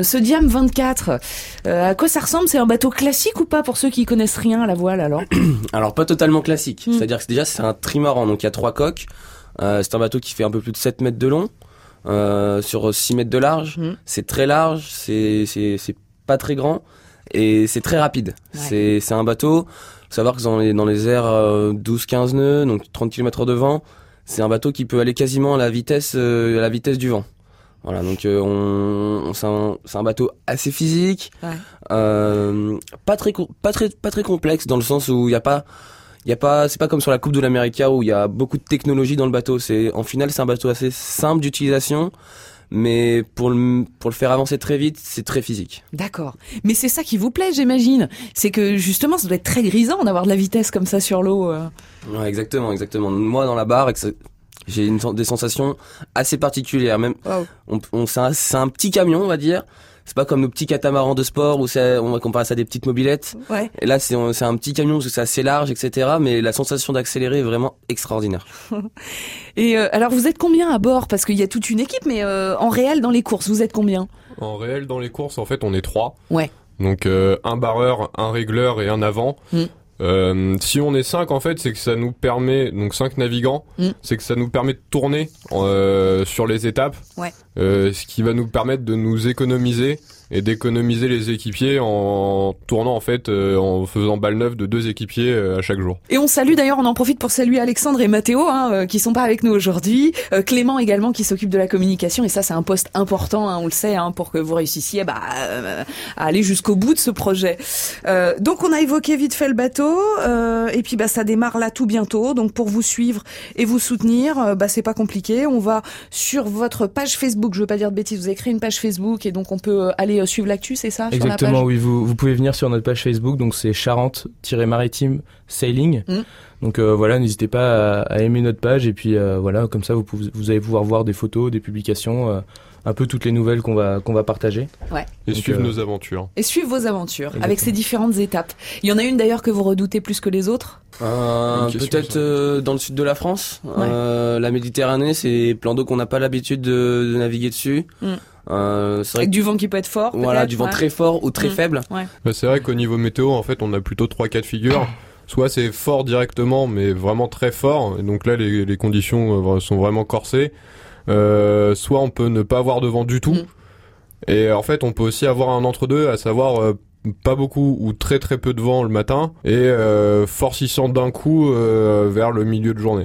Ce Diam 24, euh, à quoi ça ressemble? C'est un bateau classique ou pas pour ceux qui connaissent rien à la voile alors? Alors pas totalement classique, Mm. c'est-à-dire que déjà c'est un trimaran, donc il y a trois coques. Euh, c'est un bateau qui fait un peu plus de 7 mètres de long, euh, sur 6 mètres de large. Mm. C'est très large, c'est c'est c'est pas très grand et c'est très rapide. Ouais. C'est c'est un bateau. Faut savoir que dans les dans les airs euh, 12-15 nœuds, donc 30 km de vent, c'est un bateau qui peut aller quasiment à la vitesse euh, à la vitesse du vent. Voilà, donc euh, on, on- c'est un, bateau assez physique, Ouais. euh, pas très pas très pas très complexe dans le sens où il y a pas il y a pas c'est pas comme sur la Coupe de l'Amérique où il y a beaucoup de technologie dans le bateau. C'est en final c'est un bateau assez simple d'utilisation, mais pour le pour le faire avancer très vite, c'est très physique. D'accord. Mais c'est ça qui vous plaît, j'imagine. C'est que justement, ça doit être très grisant d'avoir de la vitesse comme ça sur l'eau. euh. Ouais, exactement, exactement. Moi dans la barre, j'ai une, des sensations assez particulières. Même on, on- c'est un, c'est un petit camion, on va dire. C'est pas comme nos petits catamarans de sport où c'est, on va comparer ça à des petites mobilettes. Ouais. Et là, c'est, c'est un petit camion parce que c'est assez large, etc. Mais la sensation d'accélérer est vraiment extraordinaire. Et euh, alors, vous êtes combien à bord? Parce qu'il y a toute une équipe, mais euh, en réel, dans les courses, vous êtes combien? En réel, dans les courses, en fait, on est trois. Ouais. Donc euh, un barreur, un régleur et un avant. Mm. Euh, si on est cinq, en fait, c'est que ça nous permet, donc cinq navigants, Mm. c'est que ça nous permet de tourner euh, sur les étapes, Ouais. Euh, ce qui va nous permettre de nous économiser et d'économiser les équipiers en tournant en fait, euh, en faisant balle neuve de deux équipiers euh, à chaque jour. Et on salue d'ailleurs, on en profite pour saluer Alexandre et Mathéo, hein, euh, qui sont pas avec nous aujourd'hui. Euh, Clément également, qui s'occupe de la communication. Et ça, c'est un poste important, hein, on le sait, hein, pour que vous réussissiez bah, euh, à aller jusqu'au bout de ce projet. Euh, donc, on a évoqué vite fait le bateau. et puis, bah, ça démarre là tout bientôt. Donc, pour vous suivre et vous soutenir, bah, c'est pas compliqué. On va sur votre page Facebook. Je veux pas dire de bêtises. Vous avez créé une page Facebook et donc on peut aller euh, suivre l'actu, c'est ça sur la Exactement, page oui. Vous, vous pouvez venir sur notre page Facebook, donc c'est Charente-Maritime Sailing. Mm. Donc euh, voilà, n'hésitez pas à, à aimer notre page et puis euh, voilà, comme ça vous, pouvez, vous allez pouvoir voir des photos, des publications, euh, un peu toutes les nouvelles qu'on va qu'on va partager. Et Donc, suivre euh, nos aventures. Et suivre vos aventures Exactement. avec ces différentes étapes. Il y en a une d'ailleurs que vous redoutez plus que les autres? Euh, peut-être euh, dans le sud de la France. Euh, la Méditerranée, c'est plan d'eau qu'on n'a pas l'habitude de, de naviguer dessus. Mm. Euh, c'est vrai Avec que, du vent qui peut être fort. voilà, du vent ouais. très fort ou très Mm. faible. Bah, c'est vrai qu'au niveau météo, en fait, on a plutôt trois cas de figure. Soit c'est fort directement, mais vraiment très fort. Et donc là, les, les conditions euh, sont vraiment corsées. Euh, soit on peut ne pas avoir de vent du tout. Mm. Et en fait, on peut aussi avoir un entre-deux, à savoir euh, pas beaucoup ou très très peu de vent le matin et euh, forcissant d'un coup euh, vers le milieu de journée.